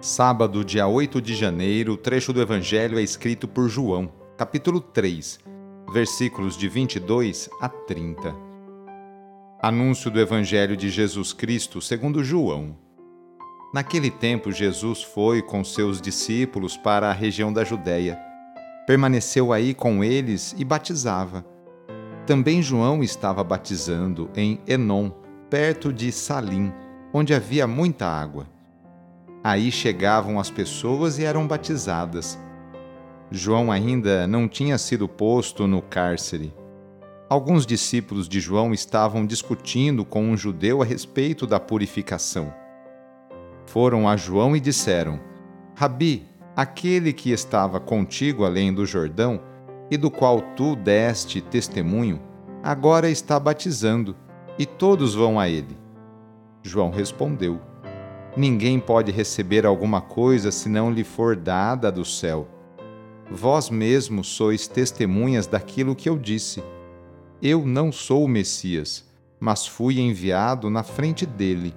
Sábado, dia 8 de janeiro, o trecho do Evangelho é escrito por João, capítulo 3, versículos de 22 a 30. Anúncio do Evangelho de Jesus Cristo segundo João. Naquele tempo, Jesus foi com seus discípulos para a região da Judéia. Permaneceu aí com eles e batizava. Também João estava batizando em Enom, perto de Salim, onde havia muita água Aí chegavam as pessoas e eram batizadas. João ainda não tinha sido posto no cárcere. Alguns discípulos de João estavam discutindo com um judeu a respeito da purificação. Foram a João e disseram: Rabi, aquele que estava contigo além do Jordão e do qual tu deste testemunho, agora está batizando, e todos vão a ele. João respondeu: Ninguém pode receber alguma coisa se não lhe for dada do céu. Vós mesmos sois testemunhas daquilo que eu disse. Eu não sou o Messias, mas fui enviado na frente dele.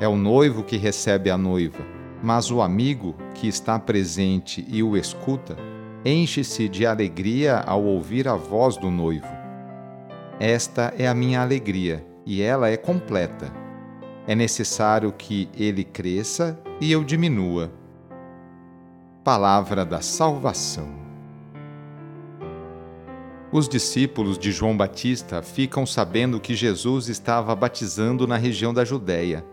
É o noivo que recebe a noiva, mas o amigo que está presente e o escuta enche-se de alegria ao ouvir a voz do noivo. Esta é a minha alegria, e ela é completa é necessário que ele cresça e eu diminua. Palavra da Salvação. Os discípulos de João Batista ficam sabendo que Jesus estava batizando na região da Judéia.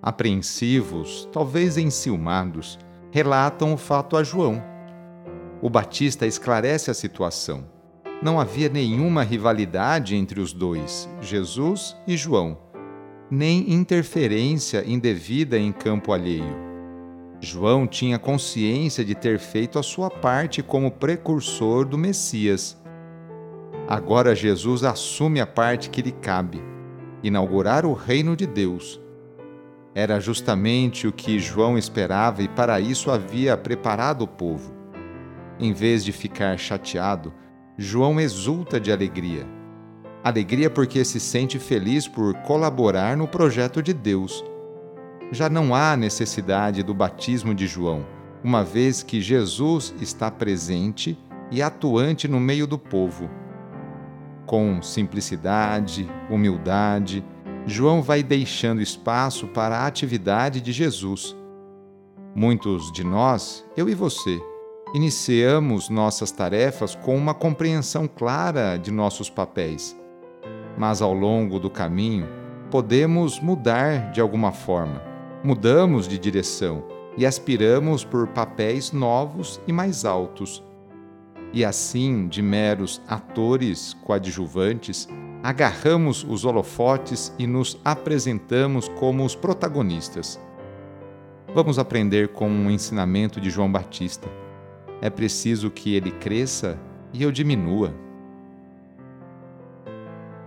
Apreensivos, talvez enciumados, relatam o fato a João. O Batista esclarece a situação. Não havia nenhuma rivalidade entre os dois, Jesus e João nem interferência indevida em campo alheio. João tinha consciência de ter feito a sua parte como precursor do Messias. Agora Jesus assume a parte que lhe cabe, inaugurar o reino de Deus. Era justamente o que João esperava e para isso havia preparado o povo. Em vez de ficar chateado, João exulta de alegria Alegria porque se sente feliz por colaborar no projeto de Deus. Já não há necessidade do batismo de João, uma vez que Jesus está presente e atuante no meio do povo. Com simplicidade, humildade, João vai deixando espaço para a atividade de Jesus. Muitos de nós, eu e você, iniciamos nossas tarefas com uma compreensão clara de nossos papéis mas ao longo do caminho podemos mudar de alguma forma. Mudamos de direção e aspiramos por papéis novos e mais altos. E assim, de meros atores coadjuvantes, agarramos os holofotes e nos apresentamos como os protagonistas. Vamos aprender com o um ensinamento de João Batista. É preciso que ele cresça e eu diminua.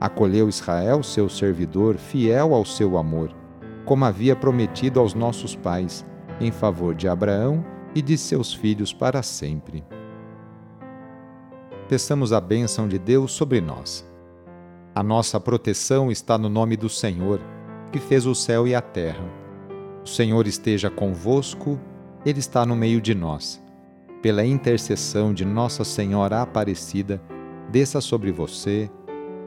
Acolheu Israel, seu servidor, fiel ao seu amor, como havia prometido aos nossos pais, em favor de Abraão e de seus filhos para sempre. Peçamos a bênção de Deus sobre nós. A nossa proteção está no nome do Senhor, que fez o céu e a terra. O Senhor esteja convosco, Ele está no meio de nós. Pela intercessão de Nossa Senhora Aparecida, desça sobre você,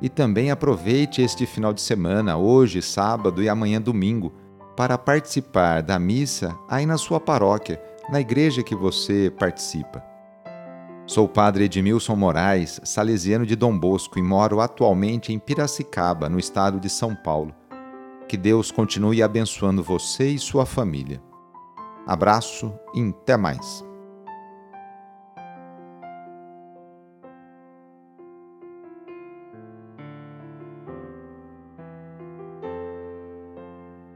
E também aproveite este final de semana, hoje, sábado e amanhã, domingo, para participar da missa aí na sua paróquia, na igreja que você participa. Sou o padre Edmilson Moraes, salesiano de Dom Bosco e moro atualmente em Piracicaba, no estado de São Paulo. Que Deus continue abençoando você e sua família. Abraço e até mais.